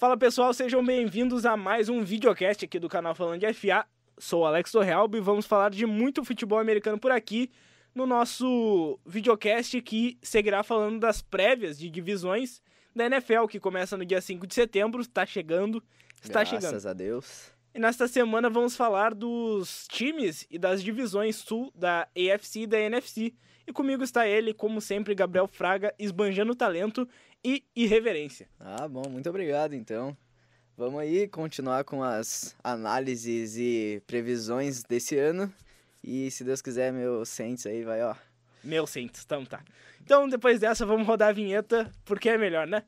Fala pessoal, sejam bem-vindos a mais um videocast aqui do canal Falando de FA. Sou o Alex Torrealba e vamos falar de muito futebol americano por aqui no nosso videocast que seguirá falando das prévias de divisões da NFL, que começa no dia 5 de setembro, está chegando, está Graças chegando. Graças a Deus. E nesta semana vamos falar dos times e das divisões sul da AFC e da NFC. E comigo está ele, como sempre, Gabriel Fraga, esbanjando talento e irreverência. Ah, bom, muito obrigado então. Vamos aí continuar com as análises e previsões desse ano. E se Deus quiser, meu Saints aí vai, ó. Meu Saints, então tá. Então depois dessa vamos rodar a vinheta, porque é melhor, né?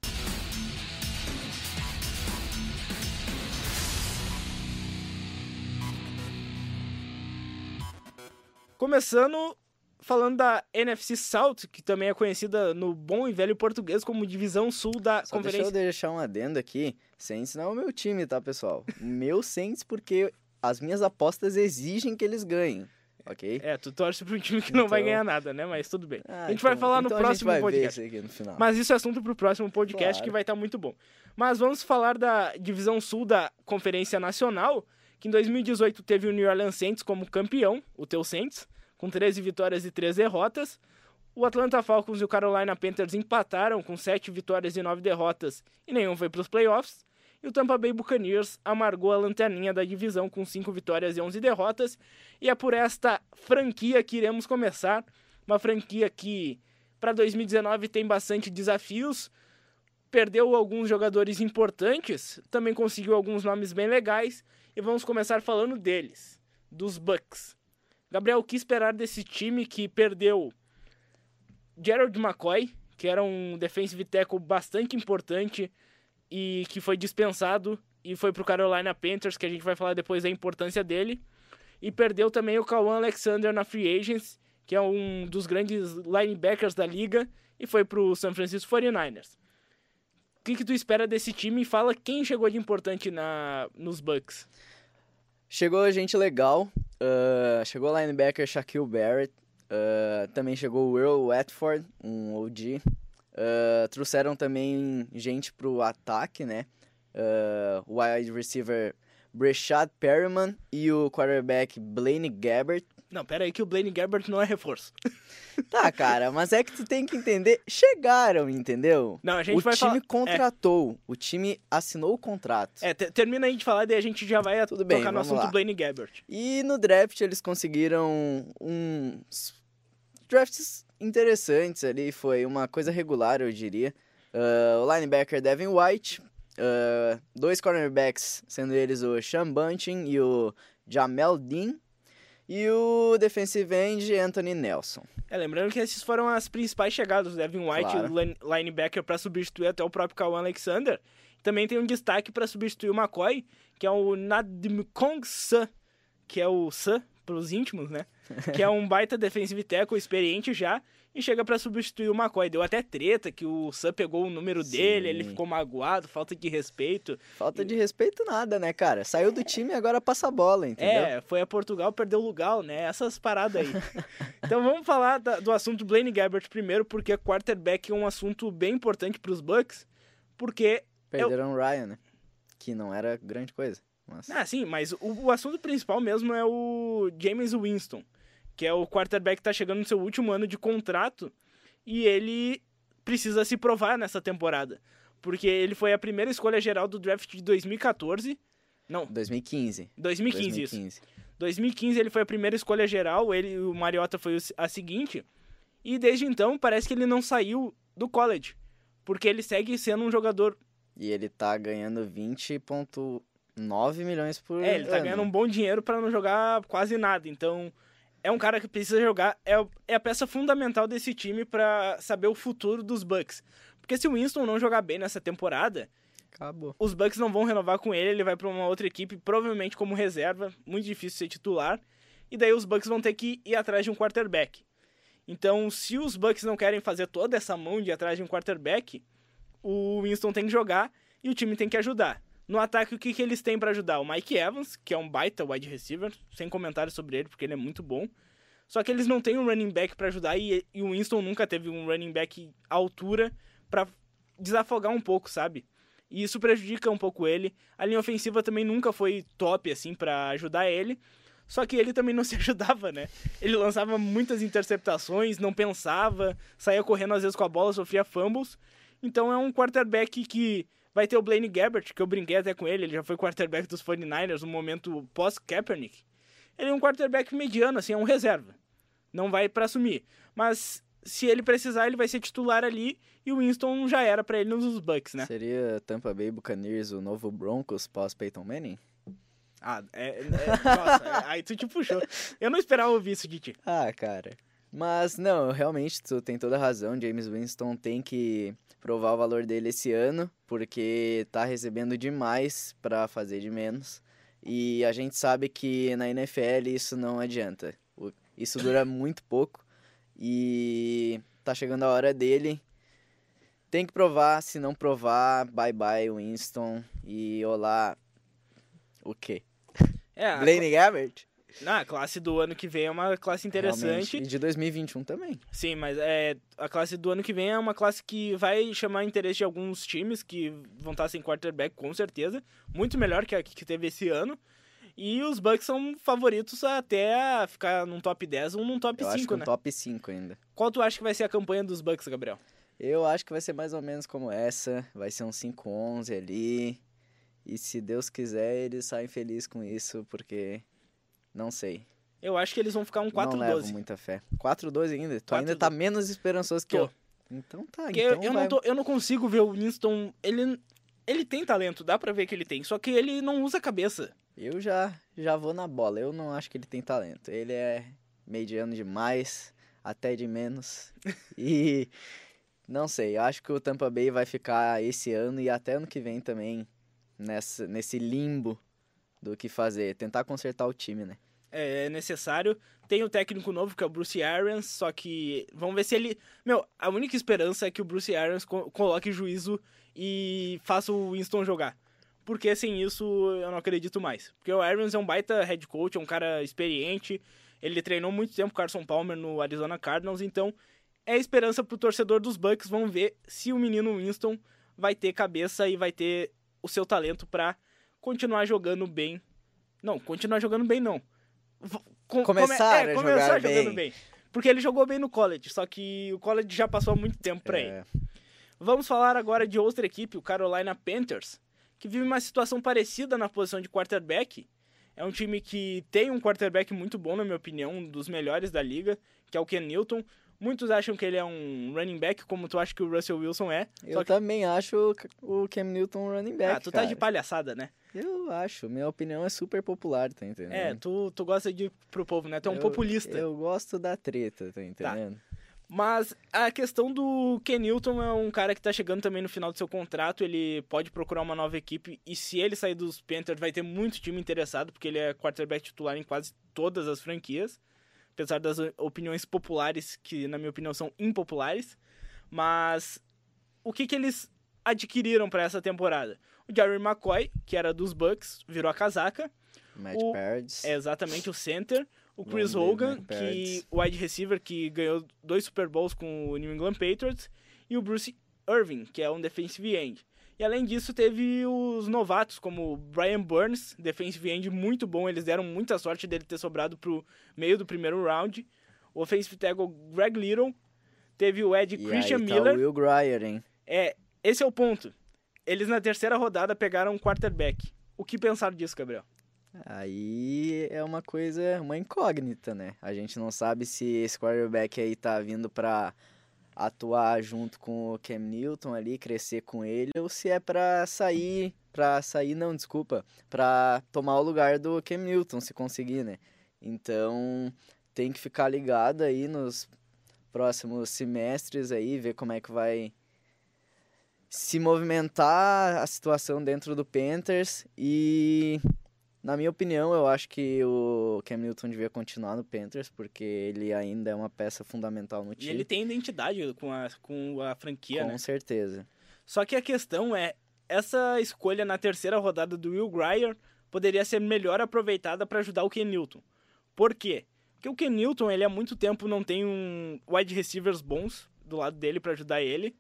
Começando falando da NFC South, que também é conhecida no bom e velho português como Divisão Sul da Só Conferência. deixa eu deixar um adendo aqui. Saints não é o meu time, tá, pessoal? meu Saints porque as minhas apostas exigem que eles ganhem, ok? É, tu torce para um time que não vai Então- ganhar nada, né? Mas tudo bem. Ah, a gente então- vai falar então no a próximo podcast. No. Mas isso é assunto pro próximo podcast Claro. que vai estar muito bom. Mas vamos falar da divisão sul da Conferência Nacional, que em 2018 teve o New Orleans Saints como campeão, o teu Saints, com 13 vitórias e 3 derrotas. O Atlanta Falcons e o Carolina Panthers empataram com 7 vitórias e 9 derrotas e nenhum foi para os playoffs. E o Tampa Bay Buccaneers amargou a lanterninha da divisão com 5 vitórias e 11 derrotas. E é por esta franquia que iremos começar. Uma franquia que para 2019 tem bastante desafios. Perdeu alguns jogadores importantes, também conseguiu alguns nomes bem legais. E vamos começar falando deles, dos Bucks. Gabriel, o que esperar desse time que perdeu Gerald McCoy, que era um defensive tackle bastante importante e que foi dispensado e foi pro Carolina Panthers, que a gente vai falar depois da importância dele. E perdeu também o Kawan Alexander na Free Agents, que é um dos grandes linebackers da liga, e foi pro San Francisco 49ers. O que, que tu espera desse time e fala quem chegou de importante na, nos Bucks? Chegou gente legal. ah, chegou o linebacker Shaquille Barrett. ah, também chegou o Earl Watford, um OG. ah, trouxeram também gente pro ataque, né? O wide receiver Breshad Perriman e o quarterback Blaine Gabbert. Não, pera aí que o Blaine Gabbert não é reforço. Tá, cara, mas é que tu tem que entender. Chegaram, entendeu? Não, a gente o vai time falar- contratou, o time assinou o contrato. É, te- termina aí de falar, daí a gente já vai Tudo tocar bem, no vamos assunto lá. Blaine Gabbert. E no draft eles conseguiram uns drafts interessantes ali, foi uma coisa regular, eu diria. Ah, o linebacker Devin White, ah, dois cornerbacks, sendo eles o Sean Bunting e o Jamel Dean, e o defensive end Anthony Nelson. É, lembrando que esses foram as principais chegadas, o Devin White, Claro. o line- linebacker para substituir até o próprio Kawan Alexander. Também tem um destaque para substituir o McCoy, que é o Nadimkong Sun, que é o Sun pros íntimos, né? Que é um baita defensive tackle experiente já e chega para substituir o McCoy. Deu até treta que o Sun pegou o número dele, ele Sim. ficou magoado, falta de respeito. Falta de respeito nada, né, cara? Saiu do time e agora passa a bola, entendeu? É, foi a Portugal, perdeu o lugar, né? Essas paradas aí. então vamos falar da- do assunto Blaine Gabbert primeiro, porque quarterback é um assunto bem importante para os Bucks, porque Perderam o Ryan, né? Que não era grande coisa. Mas... ah, sim, mas o, o assunto principal mesmo é o James Winston, que é o quarterback que tá chegando no seu último ano de contrato e ele precisa se provar nessa temporada, porque ele foi a primeira escolha geral do draft de 2014. Não, 2015. 2015, isso. 2015. 2015 ele foi a primeira escolha geral, ele o Mariota foi a seguinte. E desde então parece que ele não saiu do college, porque ele segue sendo um jogador. E ele tá ganhando 20,9 milhões por É, ele tá ano. ganhando um bom dinheiro para não jogar quase nada. Então, é um cara que precisa jogar, é, é a peça fundamental desse time para saber o futuro dos Bucks. Porque se o Winston não jogar bem nessa temporada, Acabou. os Bucks não vão renovar com ele, ele vai para uma outra equipe, provavelmente como reserva, muito difícil ser titular. E daí os Bucks vão ter que ir atrás de um quarterback. Então, se os Bucks não querem fazer toda essa mão de ir atrás de um quarterback, o Winston tem que jogar e o time tem que ajudar. No ataque, o que, que eles têm para ajudar? O Mike Evans, que é um baita wide receiver, sem comentários sobre ele, porque ele é muito bom. Só que eles não têm um running back para ajudar e, e o Winston nunca teve um running back à altura para desafogar um pouco, sabe? E isso prejudica um pouco ele. A linha ofensiva também nunca foi top, assim, para ajudar ele. Só que ele também não se ajudava, né? Ele lançava muitas interceptações, não pensava, saía correndo às vezes com a bola, sofria fumbles. Então é um quarterback que vai ter o Blaine Gabbert, que eu brinquei até com ele, ele já foi quarterback dos 49ers no momento pós-Kaepernick. Ele é um quarterback mediano, assim, é um reserva. Não vai para assumir. Mas se ele precisar, ele vai ser titular ali e o Winston já era para ele nos Bucks, né? Seria Tampa Bay Buccaneers o novo Broncos pós Peyton Manning? Ah, é, é nossa, aí tu te puxou. Eu não esperava ouvir isso de ti. Ah, cara. Mas não, realmente tu tem toda a razão. James Winston tem que provar o valor dele esse ano, porque tá recebendo demais para fazer de menos. E a gente sabe que na NFL isso não adianta. Isso dura muito pouco e tá chegando a hora dele. Tem que provar, se não provar, bye bye Winston e olá. O quê? É, Blaine Gabbert? Ah, a classe do ano que vem é uma classe interessante. Realmente. E de 2021 também. Sim, mas é, a classe do ano que vem é uma classe que vai chamar interesse de alguns times que vão estar sem quarterback, com certeza. Muito melhor que a que teve esse ano. E os Bucks são favoritos até ficar num top 10 ou num top Eu 5, acho que um né? top 5 ainda. Qual tu acha que vai ser a campanha dos Bucks, Gabriel? Eu acho que vai ser mais ou menos como essa. Vai ser um 5-11 ali. E se Deus quiser, eles saem felizes com isso, porque não sei. Eu acho que eles vão ficar um 4-12. Não levo muita fé. 4-12 ainda? Tu ainda tá menos esperançoso que Tô. eu. Então tá, Porque então eu, não tô, eu não consigo ver o Winston. Ele, ele tem talento, dá pra ver que ele tem. Só que ele não usa a cabeça. Eu já, já vou na bola. Eu não acho que ele tem talento. Ele é mediano demais, até de menos. e não sei, eu acho que o Tampa Bay vai ficar esse ano e até ano que vem também nessa, nesse limbo do que fazer. Tentar consertar o time, né? É, é necessário. Tem o técnico novo, que é o Bruce Arians, só que vamos ver se ele. Meu, a única esperança é que o Bruce Arians co coloque juízo e faça o Winston jogar. Porque sem isso eu não acredito mais. Porque o Arians é um baita head coach, é um cara experiente. Ele treinou muito tempo com o Carson Palmer no Arizona Cardinals, então é esperança pro torcedor dos Bucks. Vamos ver se o menino Winston vai ter cabeça e vai ter o seu talento para continuar jogando bem. Não, continuar jogando bem não. Com, começar, come, é, a começar jogando bem. bem. Porque ele jogou bem no college, só que o college já passou muito tempo pra É. ele. Vamos falar agora de outra equipe, o Carolina Panthers, que vive uma situação parecida na posição de quarterback. É um time que tem um quarterback muito bom, na minha opinião, um dos melhores da liga, que é o Ken Newton. Muitos acham que ele é um running back, como tu acha que o Russell Wilson é. Eu que... também acho o Cam Newton um running back. Ah, tu tá cara. de palhaçada, né? Eu acho. Minha opinião é super popular, tá entendendo? É, tu, tu gosta de ir pro povo, né? Tu é um Eu- populista. Eu gosto da treta, tá entendendo? Mas a questão do Ken Newton é um cara que tá chegando também no final do seu contrato, ele pode procurar uma nova equipe e se ele sair dos Panthers vai ter muito time interessado, porque ele é quarterback titular em quase todas as franquias, apesar das opiniões populares que na minha opinião são impopulares, mas o que que eles adquiriram para essa temporada? O Jerry McCoy, que era dos Bucks, virou a casaca, Matt O- é exatamente o center. O Chris Hogan, que o wide receiver que ganhou dois Super Bowls com o New England Patriots, e o Bruce Irving, que é um defensive end. E além disso, teve os novatos, como o Brian Burns, defensive end muito bom. Eles deram muita sorte dele ter sobrado pro meio do primeiro round. O offensive tackle Greg Little. Teve o Ed E Christian aí tá Miller. o Will Grier, hein? É, esse é o ponto. Eles na terceira rodada pegaram um quarterback. O que pensaram disso, Gabriel? Aí é uma coisa, uma incógnita, né? A gente não sabe se esse quarterback aí tá vindo pra atuar junto com o Cam Newton ali, crescer com ele, ou se é pra sair, pra sair não, desculpa, pra tomar o lugar do Cam Newton, se conseguir, né? Então, tem que ficar ligado aí nos próximos semestres aí, ver como é que vai se movimentar a situação dentro do Panthers e na minha opinião, eu acho que o Cam Newton devia continuar no Panthers, porque ele ainda é uma peça fundamental no E time. ele tem identidade com a, com a franquia, com né? certeza. Só que a questão é, essa escolha na terceira rodada do Will Grier poderia ser melhor aproveitada para ajudar o Ken Newton. Por quê? Porque o Ken Newton, ele há muito tempo não tem um wide receivers bons do lado dele para ajudar ele.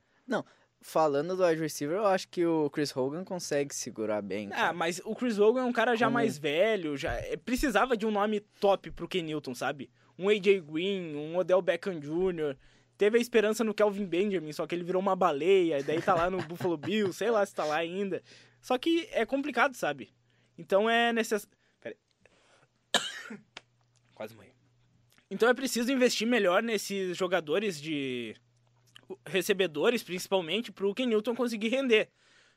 Falando do wide receiver, eu acho que o Chris Hogan consegue segurar bem. Ah, cara. mas o Chris Hogan é um cara já Como- mais velho, já é, precisava de um nome top pro Ken Newton, sabe? Um AJ Green, um Odell Beckham Jr. Teve a esperança no Kelvin Benjamin, só que ele virou uma baleia, e daí tá lá no Buffalo Bills, sei lá se tá lá ainda. Só que é complicado, sabe? Então é necessário. Pera aí. Quase morri. Então é preciso investir melhor nesses jogadores de recebedores, principalmente, pro Ken Newton conseguir render.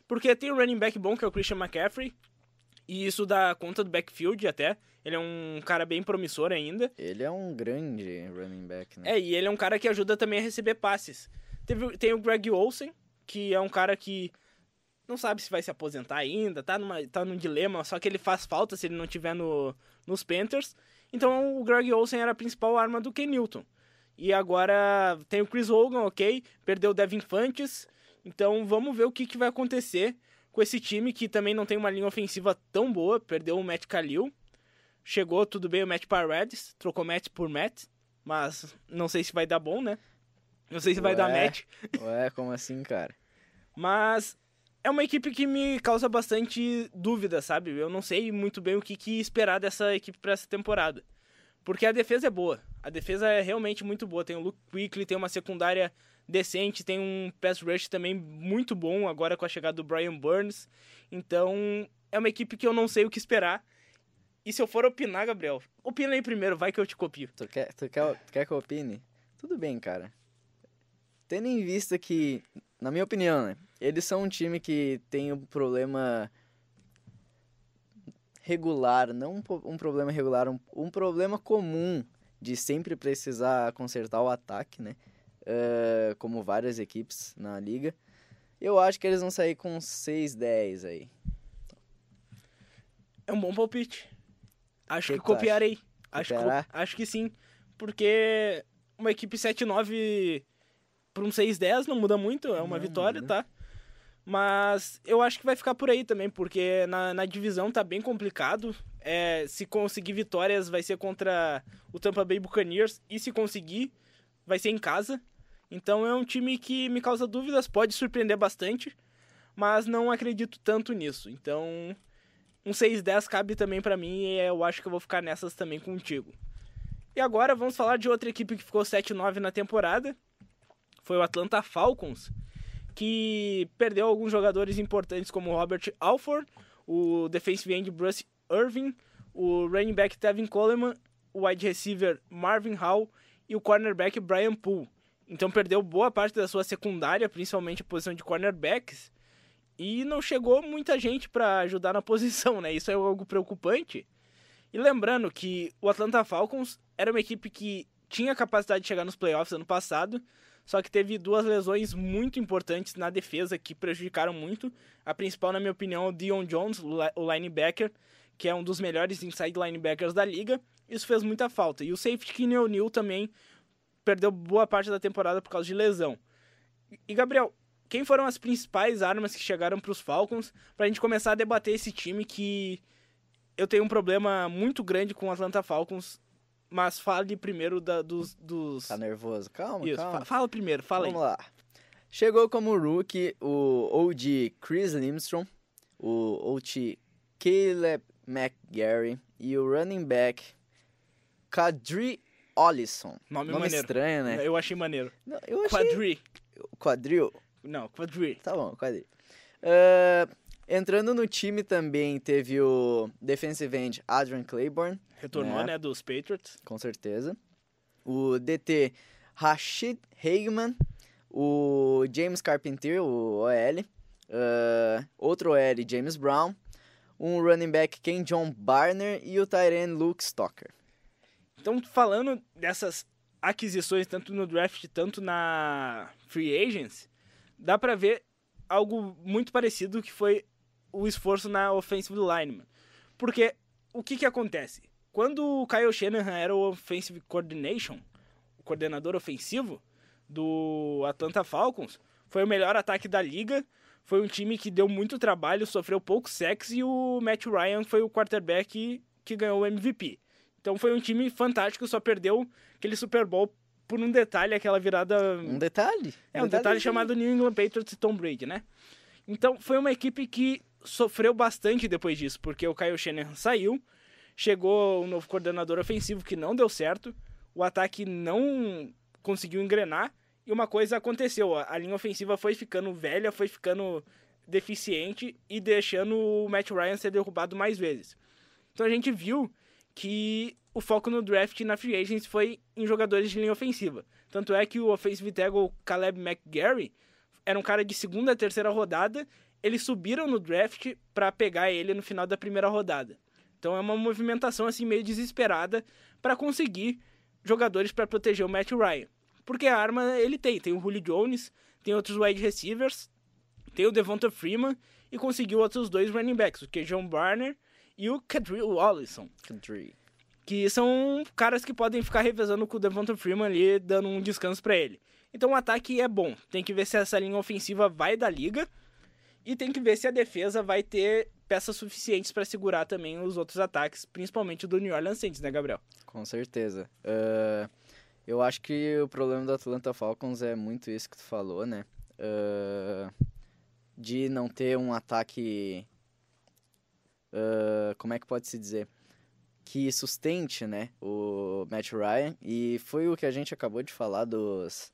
Porque tem um running back bom, que é o Christian McCaffrey, e isso dá conta do backfield até. Ele é um cara bem promissor ainda. Ele é um grande running back, né? É, e ele é um cara que ajuda também a receber passes. Teve, tem o Greg Olsen, que é um cara que não sabe se vai se aposentar ainda, tá, numa, tá num dilema, só que ele faz falta se ele não tiver no, nos Panthers. Então o Greg Olsen era a principal arma do Ken Newton. E agora tem o Chris Hogan, ok? Perdeu o Devin Fantes. Então vamos ver o que, que vai acontecer com esse time que também não tem uma linha ofensiva tão boa. Perdeu o Matt Khalil. Chegou, tudo bem, o Matt Paredes. Trocou Matt por Matt. Mas não sei se vai dar bom, né? Não sei se vai dar Ué. match. Ué, como assim, cara? Mas é uma equipe que me causa bastante dúvida, sabe? Eu não sei muito bem o que, que esperar dessa equipe para essa temporada. Porque a defesa é boa. A defesa é realmente muito boa. Tem o Luke Quickly, tem uma secundária decente, tem um pass rush também muito bom agora com a chegada do Brian Burns. Então, é uma equipe que eu não sei o que esperar. E se eu for opinar, Gabriel, opina aí primeiro, vai que eu te copio. Tu quer, tu quer, tu quer que eu opine? Tudo bem, cara. Tendo em vista que, na minha opinião, né? Eles são um time que tem um problema regular, não um, problema regular, um, um problema comum de sempre precisar consertar o ataque, né? Ah, como várias equipes na liga. Eu acho que eles vão sair com 6-10 aí. É um bom palpite. Acho Que que, copiarei. Acho que, acho que sim. Porque uma equipe 7-9 para um 6-10 não muda muito, é uma Não vitória, muda. tá? Mas eu acho que vai ficar por aí também, porque na, na divisão tá bem complicado. É, se conseguir vitórias, vai ser contra o Tampa Bay Buccaneers. E se conseguir, vai ser em casa. Então é um time que me causa dúvidas, pode surpreender bastante, mas não acredito tanto nisso. Então, um 6-10 cabe também pra mim e eu acho que eu vou ficar nessas também contigo. E agora vamos falar de outra equipe que ficou 7-9 na temporada. Foi o Atlanta Falcons, que perdeu alguns jogadores importantes como Robert Alford, o defensive end Bruce Irving, o running back Tevin Coleman, o wide receiver Marvin Hall e o cornerback Brian Poole. Então perdeu boa parte da sua secundária, principalmente a posição de cornerbacks, e não chegou muita gente para ajudar na posição, né? Isso é algo preocupante. E lembrando que o Atlanta Falcons era uma equipe que tinha capacidade de chegar nos playoffs ano passado, só que teve duas lesões muito importantes na defesa que prejudicaram muito. A principal, na minha opinião, é o Dion Jones, o li- o linebacker, que é um dos melhores inside linebackers da liga. Isso fez muita falta. E o safety Kenny O'Neal também perdeu boa parte da temporada por causa de lesão. E, Gabriel, quem foram as principais armas que chegaram para os Falcons para a gente começar a debater esse time que eu tenho um problema muito grande com o Atlanta Falcons, mas fale primeiro da- dos... dos... Tá nervoso? Calma, Isso, calma. fa- fala primeiro, fala Vamos aí. lá. Chegou como rookie o OG Chris Limstrom, o OT Caleb McGarry e o running back Kadri Ollison. Nome, Nome maneiro. estranho, né? Eu achei maneiro. Não, eu achei... Quadri. Quadril. Não, Quadri. Tá bom, quadril. Ah, entrando no time também teve o defensive end Adrian Claiborne, Retornou, É. né, dos Patriots. com certeza. O DT Rashid Hageman, o James Carpenter, o OL, ah, outro OL James Brown, um running back Ken John Barner e o Tyrion Luke Stocker. Então, falando dessas aquisições, tanto no draft, tanto na free agents, dá pra ver algo muito parecido que foi o esforço na offensive lineman. Porque o que que acontece? Quando o Kyle Shanahan era o offensive coordination, o coordenador ofensivo do Atlanta Falcons, foi o melhor ataque da liga, foi um time que deu muito trabalho, sofreu pouco sexo e o Matt Ryan foi o quarterback que ganhou o MVP. Então foi um time fantástico, só perdeu aquele Super Bowl por um detalhe, aquela virada. Um detalhe. É, um detalhe chamado New England Patriots e Tom Brady, né? Então, foi uma equipe que sofreu bastante depois disso, porque o Kyle Shanahan saiu, chegou um novo coordenador ofensivo que não deu certo, o ataque não conseguiu engrenar, e uma coisa aconteceu, a linha ofensiva foi ficando velha, foi ficando deficiente e deixando o Matt Ryan ser derrubado mais vezes. Então a gente viu que o foco no draft na free agency foi em jogadores de linha ofensiva. Tanto é que o offensive tackle Caleb McGarry era um cara de segunda, terceira rodada, eles subiram no draft para pegar ele no final da primeira rodada. Então é uma movimentação assim meio desesperada para conseguir jogadores para proteger o Matt Ryan. Porque a arma ele tem, tem o Julio Jones, tem outros wide receivers, tem o Devonta Freeman e conseguiu outros dois running backs, o Kejon Barner e o Kadrill Wallison. Kadri. Que são caras que podem ficar revezando com o Devonta Freeman ali, dando um descanso para ele. Então o ataque é bom. Tem que ver se essa linha ofensiva vai da liga e tem que ver se a defesa vai ter peças suficientes para segurar também os outros ataques, principalmente do New Orleans Saints, né, Gabriel? Com certeza. Uh, eu acho que o problema do Atlanta Falcons é muito isso que tu falou, né? Uh, de não ter um ataque. Uh, como é que pode se dizer? Que sustente, né? O Matt Ryan. E foi o que a gente acabou de falar dos.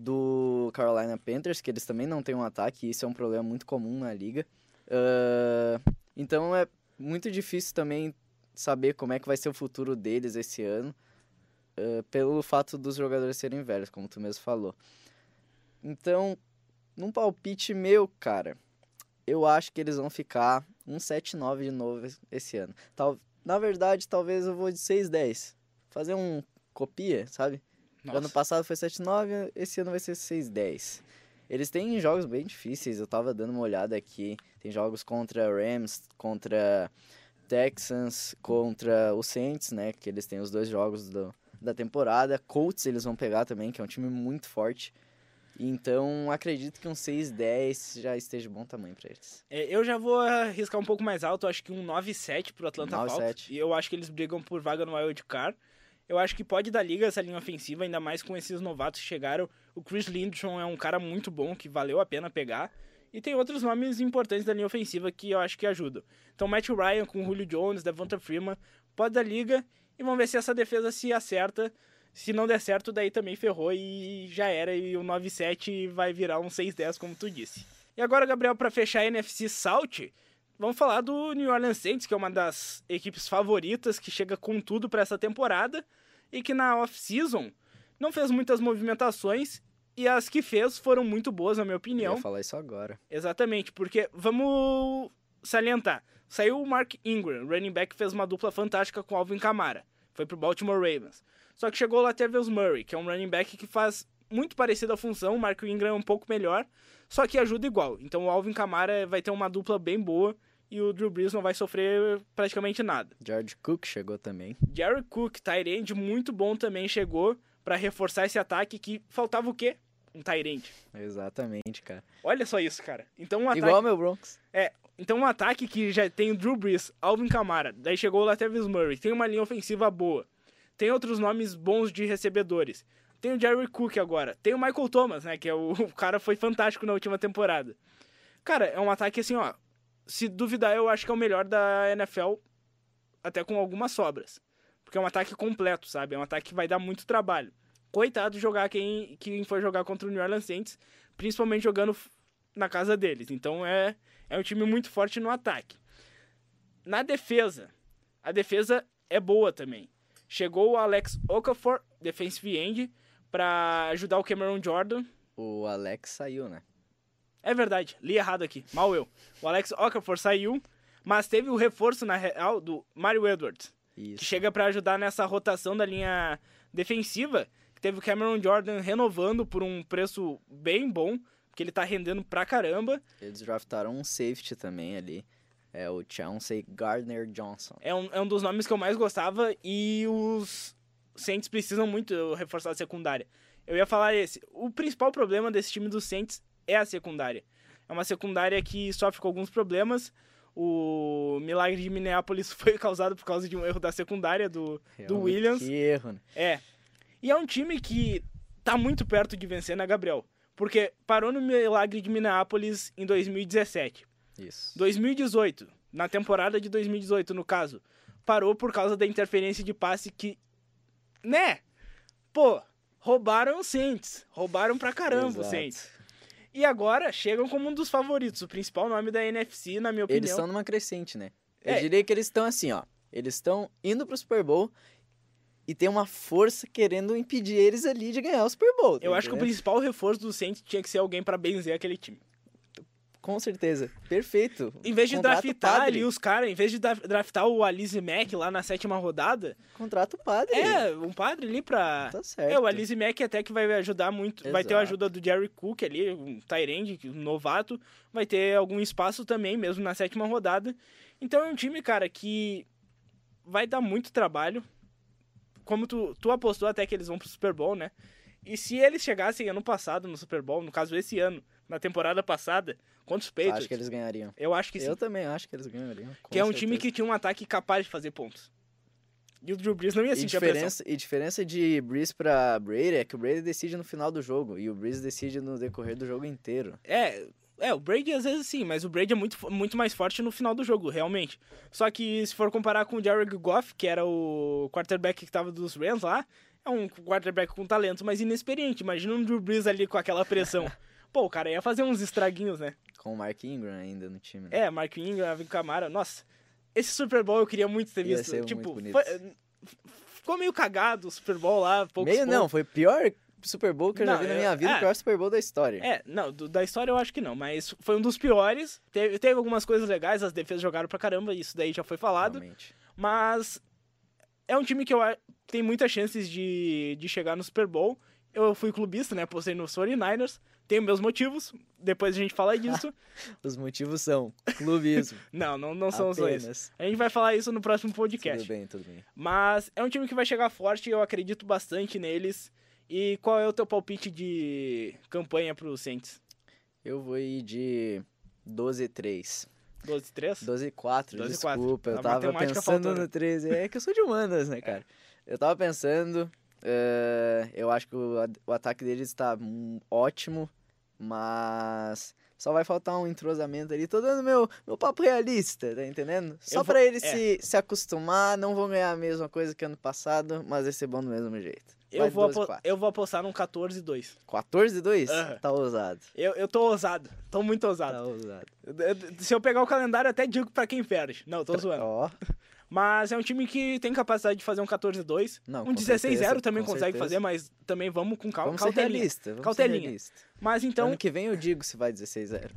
Do Carolina Panthers, que eles também não têm um ataque, e isso é um problema muito comum na liga. Uh, então é muito difícil também saber como é que vai ser o futuro deles esse ano, uh, pelo fato dos jogadores serem velhos, como tu mesmo falou. Então, num palpite meu, cara, eu acho que eles vão ficar um 7-9 de novo esse ano. Tal, na verdade, talvez eu vou de 6-10. Fazer um copia, sabe? Nossa. Ano passado foi 7-9, esse ano vai ser 6-10. Eles têm jogos bem difíceis, eu tava dando uma olhada aqui. Tem jogos contra Rams, contra Texans, contra o Saints, né? Que eles têm os dois jogos do, da temporada. Colts eles vão pegar também, que é um time muito forte. Então, acredito que um 6-10 já esteja bom tamanho para eles. É, eu já vou arriscar um pouco mais alto, acho que um 9-7 pro Atlanta 9-7. Falcons. E eu acho que eles brigam por vaga no Wild Card. Eu acho que pode dar liga essa linha ofensiva, ainda mais com esses novatos que chegaram. O Chris Lindstrom é um cara muito bom, que valeu a pena pegar. E tem outros nomes importantes da linha ofensiva que eu acho que ajudam. Então, Matt Ryan com Julio Jones, Devonta Freeman, pode dar liga. E vamos ver se essa defesa se acerta. Se não der certo, daí também ferrou e já era. E o 9-7 vai virar um 6-10, como tu disse. E agora, Gabriel, para fechar a NFC South, vamos falar do New Orleans Saints, que é uma das equipes favoritas, que chega com tudo para essa temporada. E que na off-season não fez muitas movimentações e as que fez foram muito boas, na minha Eu opinião. ia falar isso agora. Exatamente, porque vamos salientar. Saiu o Mark Ingram, running back fez uma dupla fantástica com o Alvin Kamara. Foi pro Baltimore Ravens. Só que chegou o Latavius Murray, que é um running back que faz muito parecida a função. O Mark Ingram é um pouco melhor, só que ajuda igual. Então o Alvin Kamara vai ter uma dupla bem boa e o Drew Brees não vai sofrer praticamente nada. George Cook chegou também. Jerry Cook, end, muito bom também chegou para reforçar esse ataque que faltava o quê? Um end. Exatamente, cara. Olha só isso, cara. Então um ataque Igual meu Broncos. É, então um ataque que já tem o Drew Brees, Alvin Kamara, daí chegou o Latavius Murray, tem uma linha ofensiva boa, tem outros nomes bons de recebedores, tem o Jerry Cook agora, tem o Michael Thomas, né, que é o, o cara foi fantástico na última temporada. Cara, é um ataque assim, ó, se duvidar eu acho que é o melhor da NFL, até com algumas sobras, porque é um ataque completo, sabe, é um ataque que vai dar muito trabalho. Coitado de jogar quem, quem for jogar contra o New Orleans Saints, principalmente jogando na casa deles. Então é, é um time muito forte no ataque. Na defesa, a defesa é boa também. Chegou o Alex Okafor, defensive end, para ajudar o Cameron Jordan. O Alex saiu, né? É verdade, li errado aqui, mal eu. O Alex Okafor saiu, mas teve o reforço na real do Mario Edwards, que Isso. chega para ajudar nessa rotação da linha defensiva. Que teve o Cameron Jordan renovando por um preço bem bom, porque ele tá rendendo pra caramba. Eles draftaram um safety também ali. É o Chauncey Gardner Johnson. É um, é um dos nomes que eu mais gostava e os Saints precisam muito reforçar a secundária. Eu ia falar esse. O principal problema desse time dos Saints é a secundária. É uma secundária que sofre com alguns problemas. O milagre de Minneapolis foi causado por causa de um erro da secundária do, do Williams. Que erro, né? É. E é um time que tá muito perto de vencer, né, Gabriel? Porque parou no milagre de Minneapolis em 2017. Isso. 2018, na temporada de 2018, no caso, parou por causa da interferência de passe que, né? Pô, roubaram o Saints, roubaram pra caramba o Exato. Saints. E agora chegam como um dos favoritos, o principal nome da NFC, na minha opinião. Eles estão numa crescente, né? Eu É. diria que eles estão assim, ó. Eles estão indo pro Super Bowl e tem uma força querendo impedir eles ali de ganhar o Super Bowl. tá Eu acho que o entendendo? principal reforço do Saints tinha que ser alguém pra benzer aquele time. Com certeza. Perfeito. Em vez de Contrata o draftar padre. ali os caras, em vez de dra- draftar o Alize Mack lá na sétima rodada, Contrata o padre. é, um padre ali pra. Tá certo. É, o Alize Mack até que vai ajudar muito. Vai ter a Exato. ajuda do Jerry Cook ali, um Tyrande, um novato. Vai ter algum espaço também, mesmo na sétima rodada. Então é um time, cara, que vai dar muito trabalho. Como tu, tu apostou até que eles vão pro Super Bowl, né? E se eles chegassem ano passado no Super Bowl, no caso esse ano, na temporada passada, contra os Patriots, Acho que eles ganhariam. eu acho que sim. Eu também acho que eles ganhariam. que é um certeza. time que tinha um ataque capaz de fazer pontos. E o Drew Brees não ia E sentir a pressão. diferença, e diferença de Breeze pra Brady é que o Brady decide no final do jogo e o Breeze decide no decorrer do jogo inteiro. É, é, o Brady às vezes sim, mas o Brady é muito, muito mais forte no final do jogo, realmente. Só que se for comparar com o Jared Goff, que era o quarterback que tava dos Rams lá, é um quarterback com talento, mas inexperiente. Imagina um Drew Brees ali com aquela pressão. Pô, o cara ia fazer uns estraguinhos, né? Com o Mark Ingram ainda no time. né? É, Mark Ingram, Alvin Kamara, nossa. Esse Super Bowl eu queria muito ter Ia visto. ser tipo, muito foi- ficou meio cagado o Super Bowl lá, poucos Meio não, pontos. foi o pior Super Bowl que eu já Não, vi na minha vida, é. o pior Super Bowl da história. É, não, do- da história eu acho que não, mas foi um dos piores. Teve, teve algumas coisas legais, as defesas jogaram pra caramba, isso daí já foi falado. realmente. Mas é um time que eu tem muitas chances de, de chegar no Super Bowl. Eu fui clubista, né? Postei nos 49ers. Tenho meus motivos. Depois a gente fala disso. Os motivos são clubismo. não, não, não são os dois. A gente vai falar isso no próximo podcast. Tudo bem, tudo bem. Mas é um time que vai chegar forte, eu acredito bastante neles. E qual é o teu palpite de campanha pro Saints? Eu vou ir de 12-3. 12-3? 12-4, 12-4. desculpa. Eu A tava pensando faltou, né? no 13. É que eu sou de humanas, né, cara? Eu tava pensando. eh, eu acho que o, o ataque deles tá hum, ótimo, mas só vai faltar um entrosamento ali. Tô dando meu, meu papo realista, tá entendendo? Só pra eles é. se, se acostumar, não vão ganhar a mesma coisa que ano passado, mas vai ser bom do mesmo jeito. Eu vou, apo- 12-4. eu vou apostar num 14-2. 14-2? Aham. Tá ousado. Eu, eu tô ousado. Tô muito Tá ousado. ousado. Se eu pegar o calendário, até digo pra quem perde. Não, tô zoando. Ó, Mas é um time que tem capacidade de fazer um 14-2. Não, Um com 16-0 certeza, também consegue certeza. fazer, mas também vamos com calma. vamos ser cautelinha. realistas. Vamos Cautelinha. ser realistas. Mas então, Ano que vem eu digo se vai 16-0.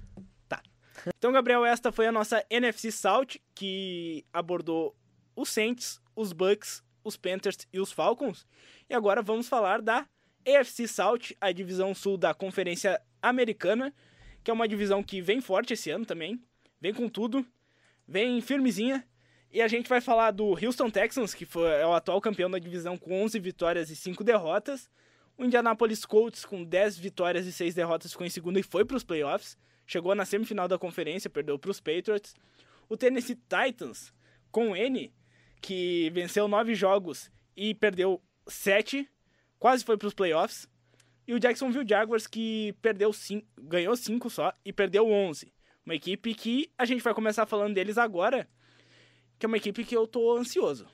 então, Gabriel, esta foi a nossa NFC South, que abordou os Saints, os Bucks, os Panthers e os Falcons. E agora vamos falar da AFC South, a divisão sul da Conferência Americana, que é uma divisão que vem forte esse ano também, vem com tudo, vem firmezinha. E a gente vai falar do Houston Texans, que foi, é o atual campeão da divisão com 11 vitórias e 5 derrotas. O Indianapolis Colts, com 10 vitórias e 6 derrotas, ficou em segundo e foi para os playoffs. Chegou na semifinal da conferência, perdeu para os Patriots. O Tennessee Titans, com N, que venceu 9 jogos e perdeu 7, quase foi para os playoffs. E o Jacksonville Jaguars, que perdeu cinco, ganhou 5 só e perdeu 11. Uma equipe que a gente vai começar falando deles agora, que é uma equipe que eu tô ansioso.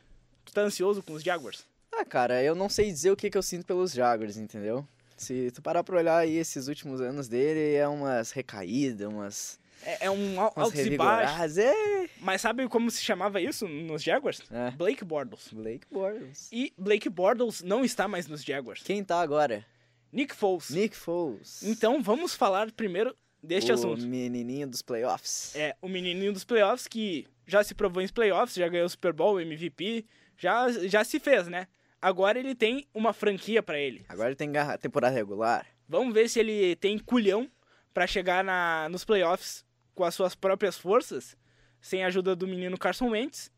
Tu tá ansioso com os Jaguars? Ah, cara, eu não sei dizer o que, que eu sinto pelos Jaguars, entendeu? Se tu parar pra olhar aí esses últimos anos dele, é umas recaídas, umas, É, é um al- altos e baixos. É, Mas sabe como se chamava isso nos Jaguars? é. Blake Bortles. Blake Bortles. E Blake Bortles não está mais nos Jaguars. Quem tá agora? Nick Foles. Nick Foles. Então vamos falar primeiro deste o assunto. menininho dos playoffs. É o menininho dos playoffs que já se provou em playoffs, já ganhou o Super Bowl, MVP, já, já se fez, né? Agora ele tem uma franquia pra ele. Agora ele tem temporada regular. Vamos ver se ele tem culhão pra chegar na, nos playoffs com as suas próprias forças, sem a ajuda do menino Carson Wentz.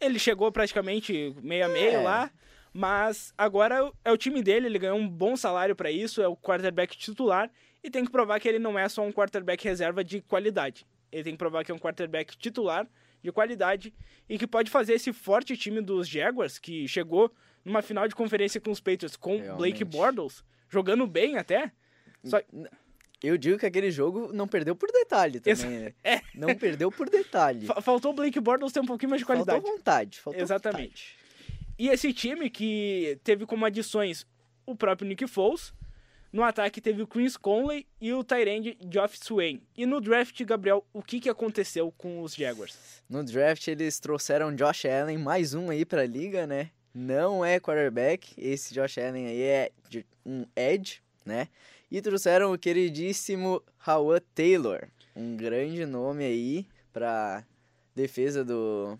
Ele chegou praticamente meio a meio É. lá, mas agora é o time dele, ele ganhou um bom salário pra isso, é o quarterback titular e tem que provar que ele não é só um quarterback reserva de qualidade. Ele tem que provar que é um quarterback titular de qualidade e que pode fazer esse forte time dos Jaguars, que chegou numa final de conferência com os Patriots com Realmente. Blake Bortles, jogando bem até. Só, Eu digo que aquele jogo não perdeu por detalhe também, né? é. Não perdeu por detalhe. fa- faltou o Blake Bortles ter um pouquinho mais de qualidade. Faltou vontade. Faltou Exatamente. E esse time que teve como adições o próprio Nick Foles, no ataque teve o Chris Conley e o Tyrande Geoff Swain. E no draft, Gabriel, o que, que aconteceu com os Jaguars? No draft eles trouxeram Josh Allen, mais um aí pra liga, né? Não é quarterback, esse Josh Allen aí é um edge, né? E trouxeram o queridíssimo Howard Taylor, um grande nome aí pra defesa do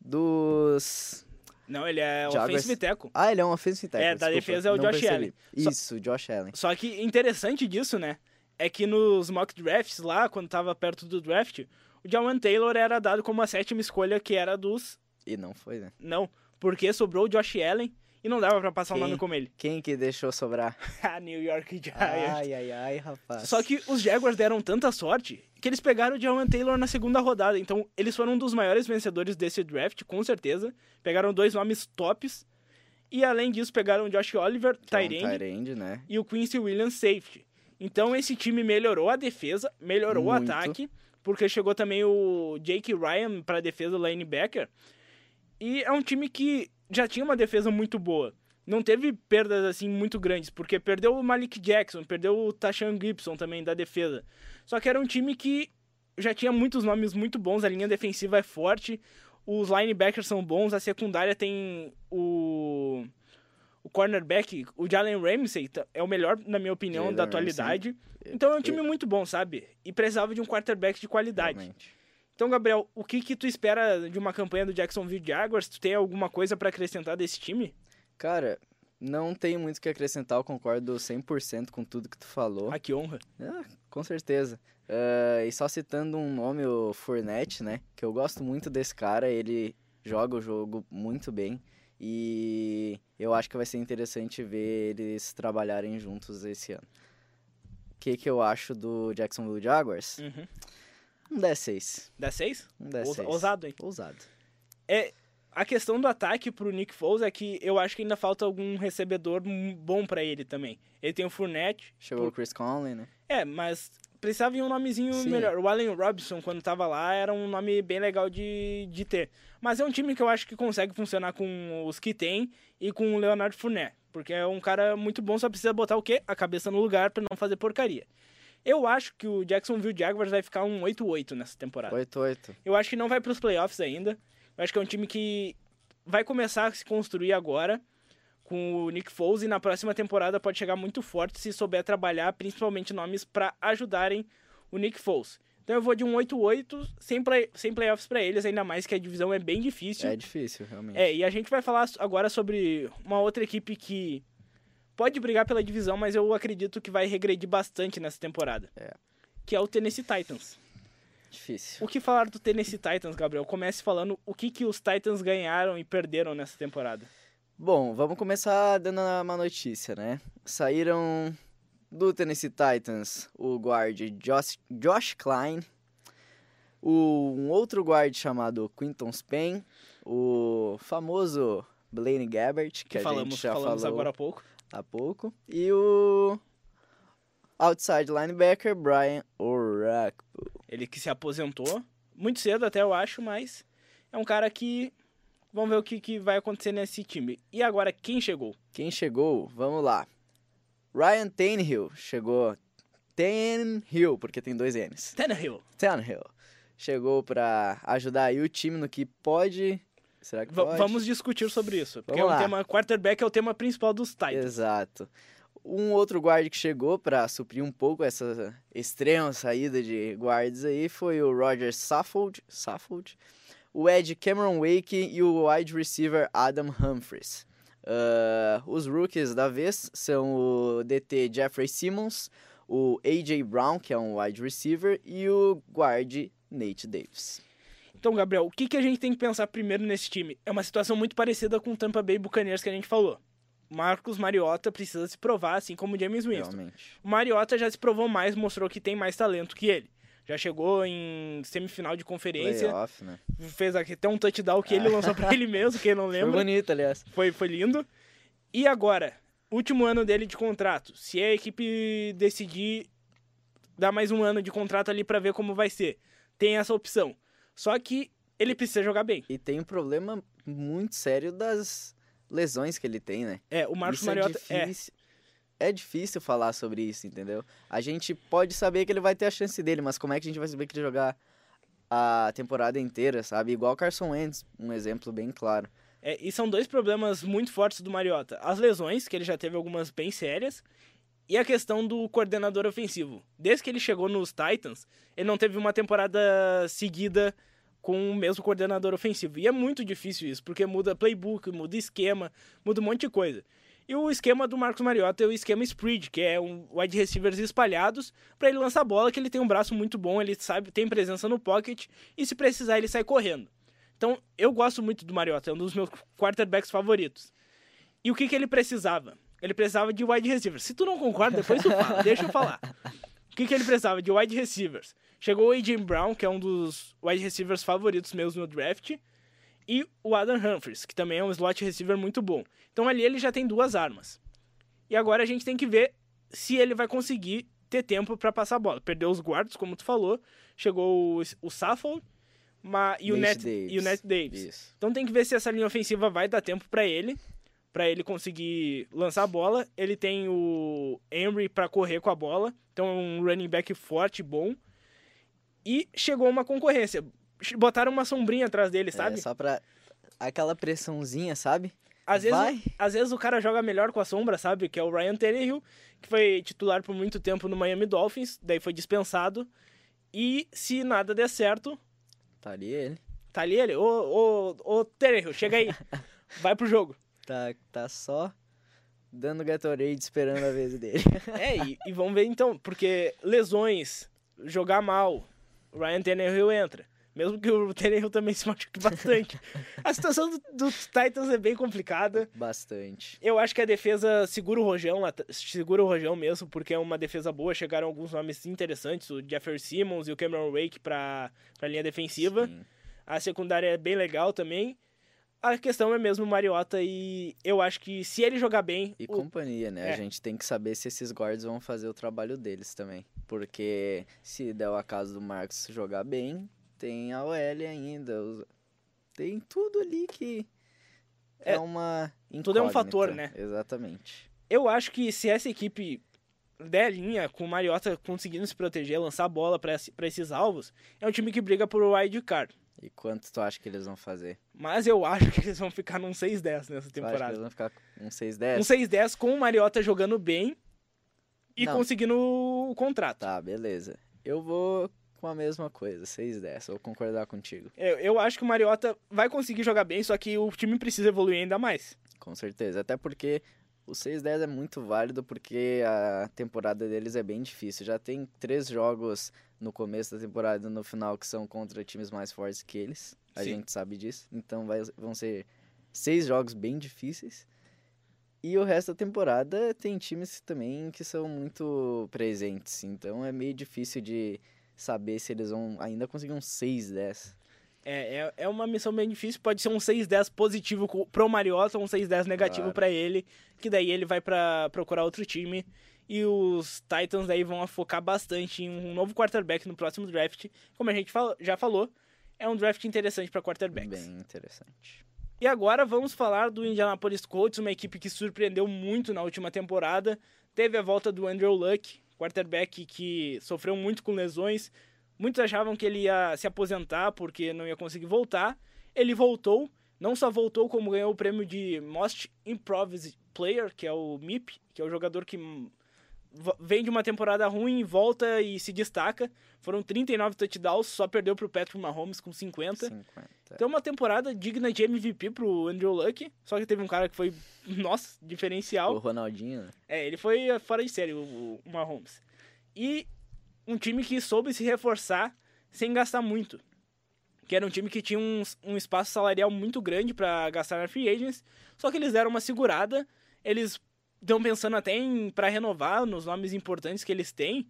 dos Não, ele é Jaguars. offensive tackle. Ah, ele é um offensive tackle. É, da desculpa, defesa é o Josh percebi. Allen. Só- Isso, Josh Allen. Só que interessante disso, né? É que nos mock drafts lá, quando tava perto do draft, o Jawan Taylor era dado como a sétima escolha, que era dos. E não foi, né? Não, porque sobrou o Josh Allen e não dava pra passar o Quem? nome como ele. Quem que deixou sobrar? a New York Giants. Ai, ai, ai, rapaz. Só que os Jaguars deram tanta sorte que eles pegaram o Jawan Taylor na segunda rodada. Então, eles foram um dos maiores vencedores desse draft, com certeza. Pegaram dois nomes tops. E além disso, pegaram o Josh Oliver, Que é um Tyrande, Tyrande, né? e o Quincy Williams safety. Então esse time melhorou a defesa, melhorou Muito. o ataque, porque chegou também o Jake Ryan para defesa do linebacker. E é um time que já tinha uma defesa muito boa. Não teve perdas assim muito grandes, porque perdeu o Malik Jackson, perdeu o Tashan Gibson também da defesa. Só que era um time que já tinha muitos nomes muito bons, a linha defensiva é forte, os linebackers são bons, a secundária tem o o cornerback, o Jalen Ramsey, tá- é o melhor, na minha opinião, Jalen da Ramsey. atualidade. Então é um time muito bom, sabe? E precisava de um quarterback de qualidade. Realmente. Então, Gabriel, o que que tu espera de uma campanha do Jacksonville Jaguars? Tu tem alguma coisa pra acrescentar desse time? Cara, não tenho muito o que acrescentar, eu concordo 100% com tudo que tu falou. Ah, que honra. Ah, com certeza. Ah, e só citando um nome, o Fournette, né? Que eu gosto muito desse cara, ele joga o jogo muito bem. E eu acho que vai ser interessante ver eles trabalharem juntos esse ano. O que, que eu acho do Jacksonville Jaguars? Uhum. Um 10-6. Dá seis? Um 10-6. Ousa- Ousado, hein? Ousado. É, a questão do ataque pro Nick Foles é que eu acho que ainda falta algum recebedor bom pra ele também. Ele tem o Fournette. Chegou o Chris Conley, né? É, mas precisava de um nomezinho Sim. melhor. O Allen Robinson, quando tava lá, era um nome bem legal de, de ter. Mas é um time que eu acho que consegue funcionar com os que tem e com o Leonardo Fournette. Porque é um cara muito bom, só precisa botar o quê? A cabeça no lugar pra não fazer porcaria. Eu acho que o Jacksonville Jaguars vai ficar um 8-8 nessa temporada. 8-8. Eu acho que não vai pros playoffs ainda. Eu acho que é um time que vai começar a se construir agora com o Nick Foles e na próxima temporada pode chegar muito forte se souber trabalhar, principalmente nomes para ajudarem o Nick Foles. Então eu vou de um 8-8 sem, play, sem playoffs para eles, ainda mais que a divisão é bem difícil. É difícil, realmente. É, e a gente vai falar agora sobre uma outra equipe que pode brigar pela divisão, mas eu acredito que vai regredir bastante nessa temporada. É. Que é o Tennessee Titans. Difícil. O que falar do Tennessee Titans, Gabriel? Comece falando o que, que os Titans ganharam e perderam nessa temporada. Bom, vamos começar dando uma notícia, né? Saíram do Tennessee Titans o guard Josh, Josh Klein, o, um outro guard chamado Quinton Spain, o famoso Blaine Gabbert, que, Que a falamos, gente já falamos falou agora há pouco. Há pouco, e o outside linebacker Brian Orakpo. Ele que se aposentou. Muito cedo até, eu acho, mas é um cara que... Vamos ver o que, que vai acontecer nesse time. E agora, quem chegou? Quem chegou? Vamos lá. Ryan Tannehill chegou. Tannehill, porque tem dois N's. Tannehill. Tannehill. Chegou pra ajudar aí o time no que pode. Será que pode? vamos discutir sobre isso. Porque Vamos é um lá. tema... Quarterback é o tema principal dos Titans. Exato. Um outro guard que chegou pra suprir um pouco essa extrema saída de guards aí foi o Roger Saffold, Saffold o Ed Cameron Wake e o wide receiver Adam Humphries. Ah, os rookies da vez são o DT Jeffrey Simmons, o AJ Brown, que é um wide receiver, e o guard Nate Davis. Então, Gabriel, o que, que a gente tem que pensar primeiro nesse time? É uma situação muito parecida com o Tampa Bay Buccaneers que a gente falou. Marcos Mariota precisa se provar, assim como o James Winston. Realmente. O Mariota já se provou mais, mostrou que tem mais talento que ele. Já chegou em semifinal de conferência. Playoff, né? Fez até um touchdown que ele lançou pra ele mesmo, quem não Foi lembra. bonito, aliás. Foi, foi lindo. E agora, último ano dele de contrato. Se a equipe decidir dar mais um ano de contrato ali pra ver como vai ser, tem essa opção. Só que ele precisa jogar bem. E tem um problema muito sério das lesões que ele tem, né? É, o Marcos isso Mariota é difícil. É difícil falar sobre isso, entendeu? A gente pode saber que ele vai ter a chance dele, mas como é que a gente vai saber que ele jogar a temporada inteira, sabe? Igual o Carson Wentz, um exemplo bem claro. É, e são dois problemas muito fortes do Mariota. As lesões, que ele já teve algumas bem sérias, e a questão do coordenador ofensivo. Desde que ele chegou nos Titans, ele não teve uma temporada seguida com o mesmo coordenador ofensivo. E é muito difícil isso, porque muda playbook, muda esquema, muda um monte de coisa. E o esquema do Marcos Mariota é o esquema spread, que é um wide receivers espalhados para ele lançar a bola, que ele tem um braço muito bom, ele sabe, tem presença no pocket e se precisar ele sai correndo. Então, eu gosto muito do Mariota, é um dos meus quarterbacks favoritos. E o que, que ele precisava? Ele precisava de wide receivers. Se tu não concorda, depois tu fala, deixa eu falar. O que, que ele precisava? De wide receivers. Chegou o A.J. Brown, que é um dos wide receivers favoritos meus no draft, e o Adam Humphries, que também é um slot receiver muito bom. Então ali ele já tem duas armas. E agora a gente tem que ver se ele vai conseguir ter tempo para passar a bola. Perdeu os guards, como tu falou, chegou o, o Saffold ma- e, o Net, e o Net Davis. Isso. Então tem que ver se essa linha ofensiva vai dar tempo para ele, para ele conseguir lançar a bola. Ele tem o Henry para correr com a bola, então é um running back forte, bom. E chegou uma concorrência. Botaram uma sombrinha atrás dele, sabe? É, só pra aquela pressãozinha, sabe? Às vezes, Vai. às vezes o cara joga melhor com a sombra, sabe? Que é o Ryan Tannehill, que foi titular por muito tempo no Miami Dolphins, daí foi dispensado. E se nada der certo, Tá ali ele. tá ali ele. Ô, ô, ô Tannehill, chega aí. Vai pro jogo. Tá, tá só dando Gatorade esperando a vez dele. É, e, e vamos ver então, porque lesões, jogar mal, o Ryan Tannehill entra. Mesmo que o Tannehill também se machuque bastante. A situação do- dos Titans é bem complicada. Bastante. Eu acho que a defesa segura o rojão, segura o rojão mesmo, porque é uma defesa boa. Chegaram alguns nomes interessantes, o Jefferson Simmons e o Cameron Wake para a linha defensiva. Sim. A secundária é bem legal também. A questão é mesmo o Mariota e eu acho que se ele jogar bem, E o- companhia, né? É. A gente tem que saber se esses guards vão fazer o trabalho deles também. Porque se der o acaso do Marcos jogar bem, tem a OL ainda. Tem tudo ali que é, É, uma. tudo é um fator, né? Exatamente. eu acho que se essa equipe der linha com o Mariota conseguindo se proteger, lançar a bola para esses alvos, é um time que briga por wild card. E quanto tu acha que eles vão fazer? Mas eu acho que eles vão ficar num 6-10 nessa temporada. eles vão ficar com um 6-10? Um 6-10 com o Mariota jogando bem e Não. conseguindo o contrato. Tá, beleza. Eu vou com a mesma coisa, 6-10. Vou concordar contigo. Eu, eu acho que o Mariota vai conseguir jogar bem, só que o time precisa evoluir ainda mais. Com certeza. Até porque o 6-10 é muito válido porque a temporada deles é bem difícil. Já tem três jogos no começo da temporada e no final que são contra times mais fortes que eles. A Sim. gente sabe disso. Então vai- vão ser seis jogos bem difíceis. E o resto da temporada tem times também que são muito presentes. Então é meio difícil de saber se eles vão ainda conseguir um 6-10. É, é, é uma missão bem difícil. Pode ser um 6-10 positivo pro Mariota, um 6-10 negativo Claro. pra ele, que daí ele vai pra procurar outro time. E os Titans daí vão focar bastante em um novo quarterback no próximo draft. Como a gente já falou, é um draft interessante pra quarterbacks. Bem interessante. E agora vamos falar do Indianapolis Colts, uma equipe que surpreendeu muito na última temporada. Teve a volta do Andrew Luck, quarterback que sofreu muito com lesões. Muitos achavam que ele ia se aposentar porque não ia conseguir voltar. Ele voltou, não só voltou, como ganhou o prêmio de Most Improved Player, que é o MIP, que é o jogador que vem de uma temporada ruim, volta e se destaca. Foram 39 touchdowns, só perdeu para o Patrick Mahomes com 50. 50. Então uma temporada digna de MVP pro Andrew Luck, só que teve um cara que foi, nossa, O diferencial. Ronaldinho, né? É, ele foi eh, fora de série, o, o Mahomes. E um time que soube se reforçar sem gastar muito. Que era um time que tinha um, um espaço salarial muito grande para gastar na free agents, só que eles deram uma segurada, eles estão pensando até em para renovar nos nomes importantes que eles têm,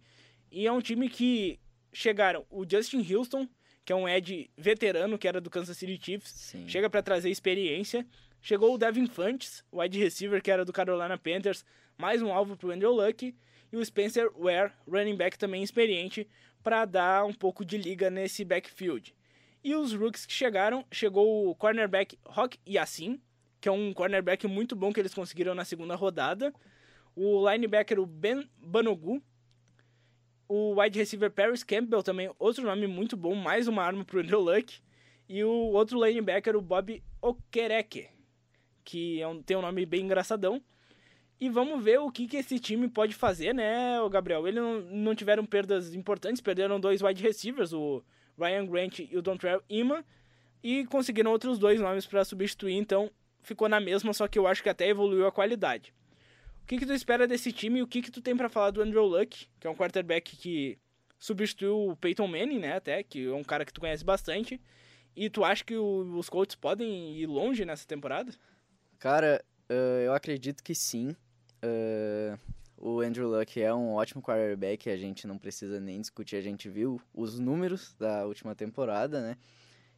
e é um time que chegaram o Justin Houston, que é um Ed veterano, que era do Kansas City Chiefs, Sim. chega para trazer experiência. Chegou o Devin Funches, o wide receiver, que era do Carolina Panthers, mais um alvo pro Andrew Luck. E o Spencer Ware, running back também experiente, para dar um pouco de liga nesse backfield. E os rookies que chegaram, chegou o cornerback Rock Yassin, que é um cornerback muito bom que eles conseguiram na segunda rodada. O linebacker, o Ben Banogu. O wide receiver Paris Campbell também, outro nome muito bom, mais uma arma pro Andrew Luck. E o outro linebacker, o Bob Okereke, que é um, tem um nome bem engraçadão. E vamos ver o que, que esse time pode fazer, né, o Gabriel? Eles não, não tiveram perdas importantes, perderam dois wide receivers, o Ryan Grant e o Dontrell Iman, e conseguiram outros dois nomes para substituir, então ficou na mesma, só que eu acho que até evoluiu a qualidade. O que, que tu espera desse time e o que, que tu tem para falar do Andrew Luck, que é um quarterback que substituiu o Peyton Manning, né, até, que é um cara que tu conhece bastante, e tu acha que o, os Colts podem ir longe nessa temporada? Cara, uh, eu acredito que sim. Uh, o Andrew Luck é um ótimo quarterback, a gente não precisa nem discutir, a gente viu os números da última temporada, né?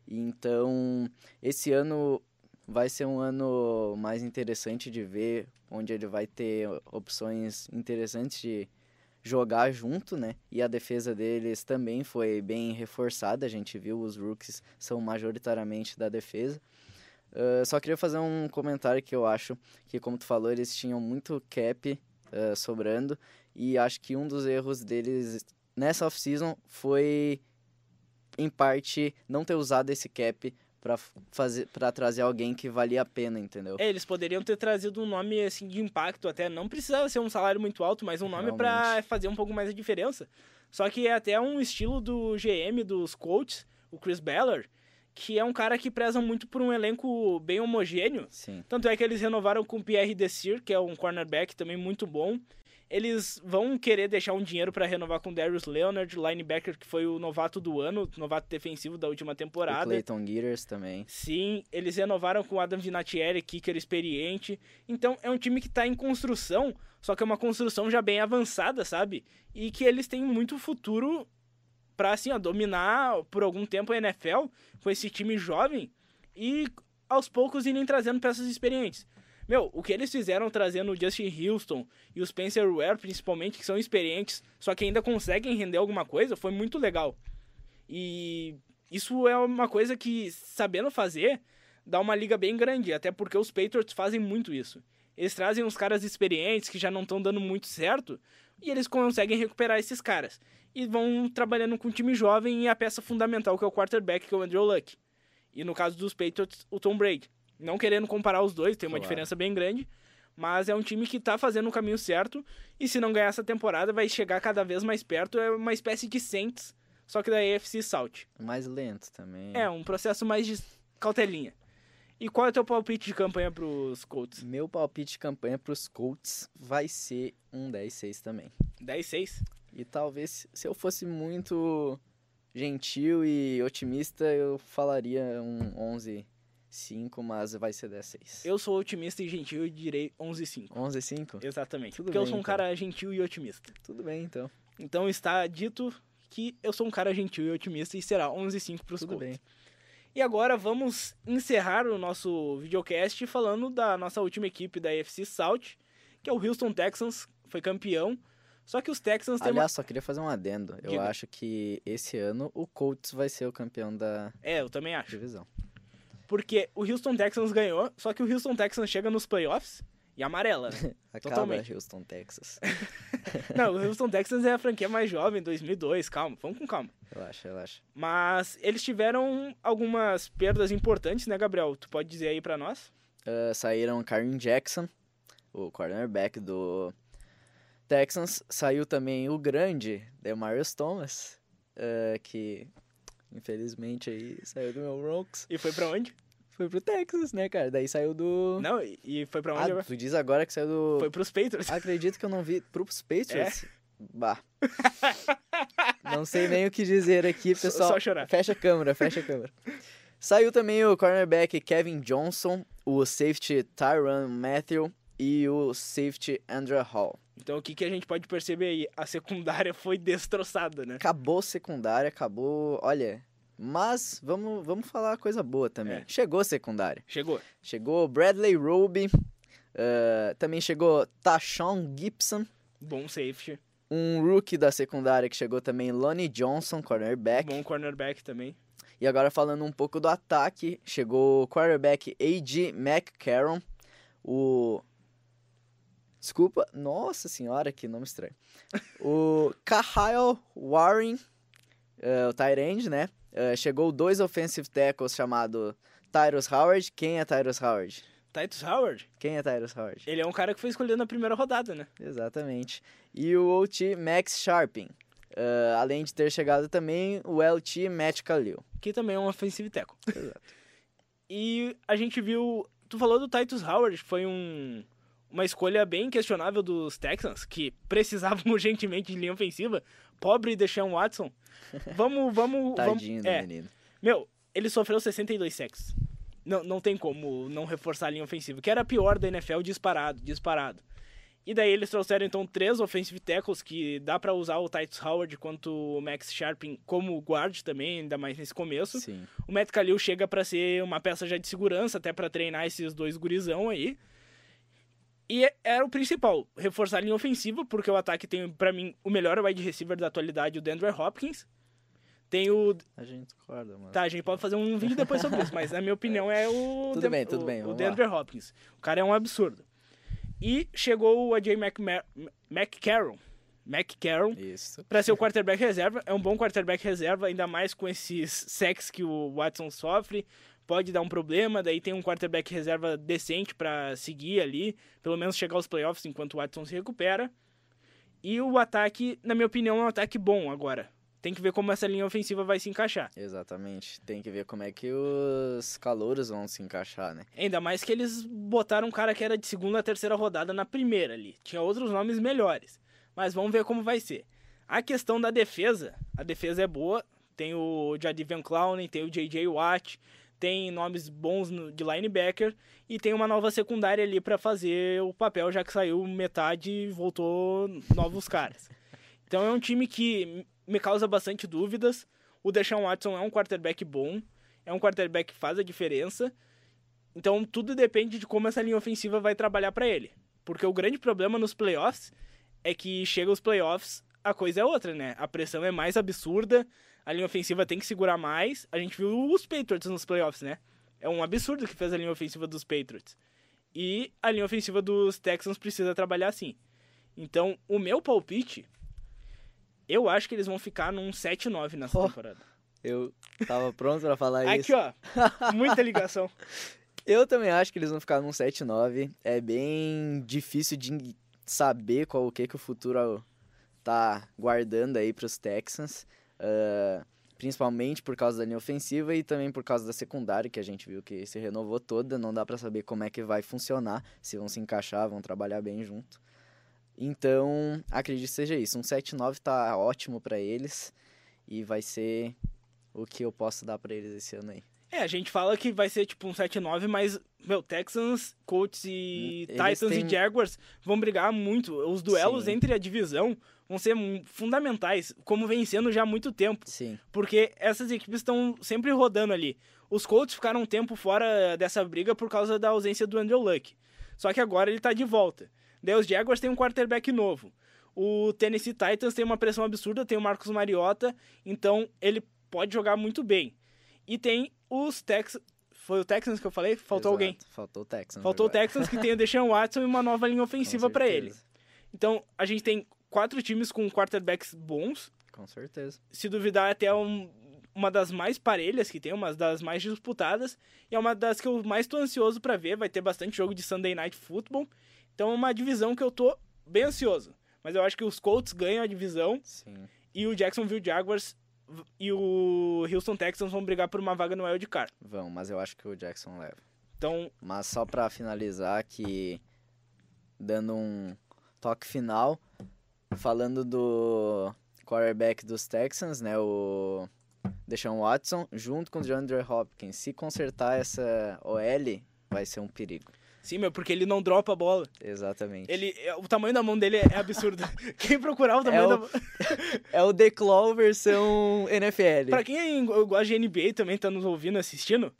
Então, esse ano vai ser um ano mais interessante de ver, onde ele vai ter opções interessantes de jogar junto, né? E a defesa deles também foi bem reforçada, a gente viu os rookies são majoritariamente da defesa. Uh, só queria fazer um comentário que eu acho que, como tu falou, eles tinham muito cap uh, sobrando e acho que um dos erros deles nessa off-season foi, em parte, não ter usado esse cap para fazer para trazer alguém que valia a pena, entendeu? É, eles poderiam ter trazido um nome assim de impacto até, não precisava ser um salário muito alto, mas um nome para fazer um pouco mais a diferença. Só que é até um estilo do GM dos Colts, o Chris Ballard, que é um cara que preza muito por um elenco bem homogêneo. Sim. Tanto é que eles renovaram com o Pierre Desir, que é um cornerback também muito bom. Eles vão querer deixar um dinheiro para renovar com Darius Leonard, linebacker que foi o novato do ano, novato defensivo da última temporada. O Clayton Gears também. Sim, eles renovaram com o Adam Vinatieri, kicker experiente. Então é um time que está em construção, só que é uma construção já bem avançada, sabe? E que eles têm muito futuro para assim, ó, dominar por algum tempo a NFL com esse time jovem e aos poucos irem trazendo peças experientes. Meu, o que eles fizeram trazendo o Justin Houston e o Spencer Ware, principalmente, que são experientes, só que ainda conseguem render alguma coisa, foi muito legal. E isso é uma coisa que, sabendo fazer, dá uma liga bem grande, até porque os Patriots fazem muito isso. Eles trazem uns caras experientes que já não estão dando muito certo e eles conseguem recuperar esses caras. E vão trabalhando com um time jovem e a peça fundamental que é o quarterback, que é o Andrew Luck. E no caso dos Patriots, o Tom Brady. Não querendo comparar os dois, tem uma Claro. diferença bem grande. Mas é um time que tá fazendo o caminho certo. E se não ganhar essa temporada, vai chegar cada vez mais perto. É uma espécie de Saints, só que da AFC South. Mais lento também. É, um processo mais de cautelinha. E qual é o teu palpite de campanha pros Colts? Meu palpite de campanha pros Colts vai ser um 10-6 também. 10-6? E talvez, se eu fosse muito gentil e otimista, eu falaria um 11-5, mas vai ser 10-6. Eu sou otimista e gentil e direi 11-5. 11-5? Exatamente. Tudo porque eu bem, sou um então. cara gentil e otimista. Tudo bem, então. Então está dito que eu sou um cara gentil e otimista e será 11-5 pros Tudo Colts. bem. E agora vamos encerrar o nosso videocast falando da nossa última equipe da AFC South, que é o Houston Texans, foi campeão. Só que os Texans têm uma... Aliás, só queria fazer um adendo. Eu Diga. acho que esse ano o Colts vai ser o campeão da É, eu também acho. divisão. Porque o Houston Texans ganhou, só que o Houston Texans chega nos playoffs e amarela, né? Acaba Totalmente. Houston, Texas. Não, o Houston Texans é a franquia mais jovem, 2002, calma, vamos com calma. relaxa, relaxa. Mas eles tiveram algumas perdas importantes, né, Gabriel? Tu pode dizer aí pra nós? Uh, saíram Karim Jackson, o cornerback do Texans. Saiu também o grande Demarius Thomas, uh, que infelizmente aí saiu do meu Broncos. E foi pra onde? Foi pro Texas, né, cara? Daí saiu do... Não, e- foi pra onde? Ah, tu diz agora que saiu do... Foi pros Patriots. Acredito que eu não vi pros Patriots. É? Bah. não sei nem o que dizer aqui, Só- pessoal. só chorar. Fecha a câmera, fecha a câmera. Saiu também o cornerback Kevin Johnson, o safety Tyron Matthew e o safety Andrew Hall. Então o que, que a gente pode perceber aí? A secundária foi destroçada, né? Acabou secundária, acabou. Olha. Mas vamos, vamos falar coisa boa também. É. Chegou secundária. Chegou. Chegou Bradley Roby. ah, também chegou Tashawn Gibson. Bom safety. Um rookie da secundária que chegou também, Lonnie Johnson, cornerback. Bom cornerback também. E agora falando um pouco do ataque, chegou o quarterback A.G. McCarron, o... Desculpa, nossa senhora, que nome estranho. o Kyle Warren, eh, o tight end, né? Eh, chegou dois offensive tackles chamado Tyrus Howard. Quem é Tyrus Howard? Titus Howard, Quem é Tyrus Howard? ele é um cara que foi escolhido na primeira rodada, né? Exatamente. E o OT Max Sharping. Eh, além de ter chegado também o LT Matt Khalil. Que também é um offensive tackle. Exato. E a gente viu. Tu falou do Titus Howard, que foi um, uma escolha bem questionável dos Texans, que precisavam urgentemente de linha ofensiva. Pobre Deshaun Watson. Vamos, vamos. Tadinho vamos do é, menino. Meu, ele sofreu 62 sacks. Não, não tem como não reforçar a linha ofensiva, que era a pior da NFL disparado, disparado. E daí eles trouxeram então três offensive tackles que dá pra usar o Titus Howard quanto o Max Sharping como guard também, ainda mais nesse começo. Sim. O Matt Khalil chega pra ser uma peça já de segurança, até pra treinar esses dois gurizão aí. E é- era o principal, reforçar a linha ofensiva, porque o ataque tem, pra mim, o melhor wide receiver da atualidade, o Dandre Hopkins. Tem o. A gente concorda, mano. Tá, a gente pode fazer um vídeo depois sobre isso, mas na minha opinião é o. Tudo bem, tudo o- bem, O Dandre Hopkins. O cara é um absurdo. E chegou o AJ McMa- McCarron. McCarron. Isso. Pra ser o quarterback reserva, é um bom quarterback reserva, ainda mais com esses sacks que o Watson sofre. Pode dar um problema, daí tem um quarterback reserva decente pra seguir ali, pelo menos chegar aos playoffs enquanto o Watson se recupera. E o ataque, na minha opinião, é um ataque bom agora. Tem que ver como essa linha ofensiva vai se encaixar. Exatamente. Tem que ver como é que os calouros vão se encaixar, né? Ainda mais que eles botaram um cara que era de segunda a terceira rodada na primeira ali. Tinha outros nomes melhores. Mas vamos ver como vai ser. A questão da defesa, a defesa é boa. Tem o Jadivian Clowney, tem o J.J. Watt, tem nomes bons de linebacker e tem uma nova secundária ali pra fazer o papel, já que saiu metade e voltou novos caras. Então é um time que me causa bastante dúvidas. O Deshaun Watson é um quarterback bom, é um quarterback que faz a diferença. Então tudo depende de como essa linha ofensiva vai trabalhar pra ele. Porque o grande problema nos playoffs é que chega os playoffs, a coisa é outra, né? A pressão é mais absurda, a linha ofensiva tem que segurar mais. A gente viu os Patriots nos playoffs, né? É um absurdo que fez a linha ofensiva dos Patriots. E a linha ofensiva dos Texans precisa trabalhar assim. Então, o meu palpite, eu acho que eles vão ficar num 7-9 nessa Oh, temporada. Eu tava pronto pra falar Aqui, isso. ó. Muita ligação. Eu também acho que eles vão ficar num 7-9. É bem difícil de saber qual o que, que o futuro tá guardando aí pros Texans. Ah, principalmente por causa da linha ofensiva e também por causa da secundária, que a gente viu que se renovou toda. Não dá pra saber como é que vai funcionar, se vão se encaixar, vão trabalhar bem junto. Então, acredito que seja isso. Um 7-9 tá ótimo pra eles e vai ser o que eu posso dar pra eles esse ano aí. É, a gente fala que vai ser tipo um 7-9, mas, meu, Texans, Colts e Eles Titans têm- e Jaguars vão brigar muito. Os duelos Sim. entre a divisão vão ser fundamentais, como vem sendo já há muito tempo. Sim. Porque essas equipes estão sempre rodando ali. Os Colts ficaram um tempo fora dessa briga por causa da ausência do Andrew Luck. Só que agora ele tá de volta. Daí os Jaguars têm um quarterback novo. O Tennessee Titans tem uma pressão absurda, tem o Marcos Mariota, então ele pode jogar muito bem. E tem os Texans. Foi o Texans que eu falei? Faltou Exato. alguém. Faltou o Texans. Faltou o agora. Texans que tem o Deshaun Watson e uma nova linha ofensiva pra ele. Então a gente tem quatro times com quarterbacks bons Com certeza. se duvidar, até um- uma das mais parelhas que tem, uma das mais disputadas, e é uma das que eu mais tô ansioso pra ver. Vai ter bastante jogo de Sunday Night Football, então é uma divisão que eu tô bem ansioso. Mas eu acho que os Colts ganham a divisão Sim. e o Jacksonville Jaguars e o Houston Texans vão brigar por uma vaga no Wild Card. Vão, mas eu acho que o Jackson leva. Então, Mas só pra finalizar que dando um toque final, falando do quarterback dos Texans, né, o Deshaun Watson, junto com o DeAndre Hopkins, se consertar essa OL, vai ser um perigo. Sim, meu, porque ele não dropa a bola. Exatamente. Ele, é, o tamanho da mão dele é, é absurdo. Quem procurar o tamanho É da o- mão. É o The Claw versão NFL. Pra quem gosta de NBA também tá nos ouvindo, assistindo,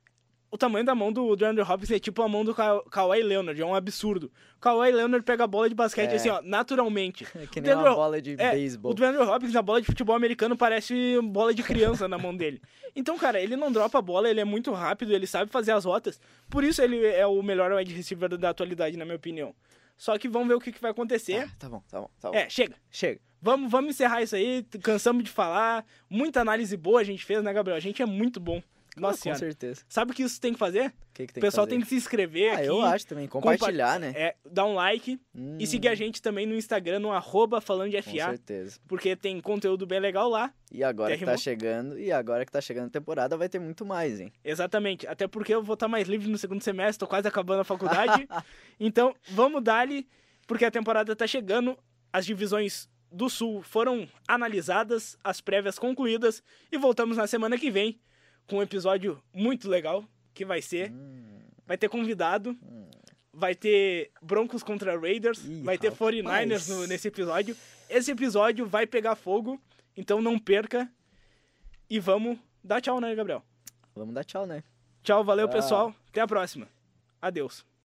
o tamanho da mão do DeAndre Hopkins é tipo a mão do Ka- Kawhi Leonard, é um absurdo. O Kawhi Leonard pega a bola de basquete É. assim, ó, naturalmente. É que nem uma DeAndre- bola de é, beisebol. O DeAndre Hopkins, a bola de futebol americano, parece bola de criança na mão dele. Então, cara, ele não dropa a bola, ele é muito rápido, ele sabe fazer as rotas. Por isso ele é o melhor wide receiver da atualidade, na minha opinião. Só que vamos ver o que, que vai acontecer. Ah, tá bom, tá bom, tá bom. É, chega. Chega. Vamos, vamos encerrar isso aí. Cansamos de falar. Muita análise boa a gente fez, né, Gabriel? A gente é muito bom. Nossa Com certeza. Sabe o que isso tem que fazer? O que, que tem o pessoal que tem que se inscrever Ah, aqui. eu acho também. Compartilhar, né? É, dar um like Hum, e seguir a gente também no Instagram, no arroba falando de Com FA, certeza. porque tem conteúdo bem legal lá. E agora que tá chegando, e agora que tá chegando a temporada, vai ter muito mais, hein? Exatamente. Até porque eu vou estar mais livre no segundo semestre, tô quase acabando a faculdade. então, vamos dar-lhe, porque a temporada tá chegando, as divisões do Sul foram analisadas, as prévias concluídas, e voltamos na semana que vem com um episódio muito legal, que vai ser, Hum, vai ter convidado, vai ter Broncos contra Raiders, Ih, vai ter rapaz. 49ers no- nesse episódio. Esse episódio vai pegar fogo, então não perca. E vamos dar tchau, né, Gabriel? vamos dar tchau, né? Tchau, valeu, Tchau. pessoal. Até a próxima. Adeus.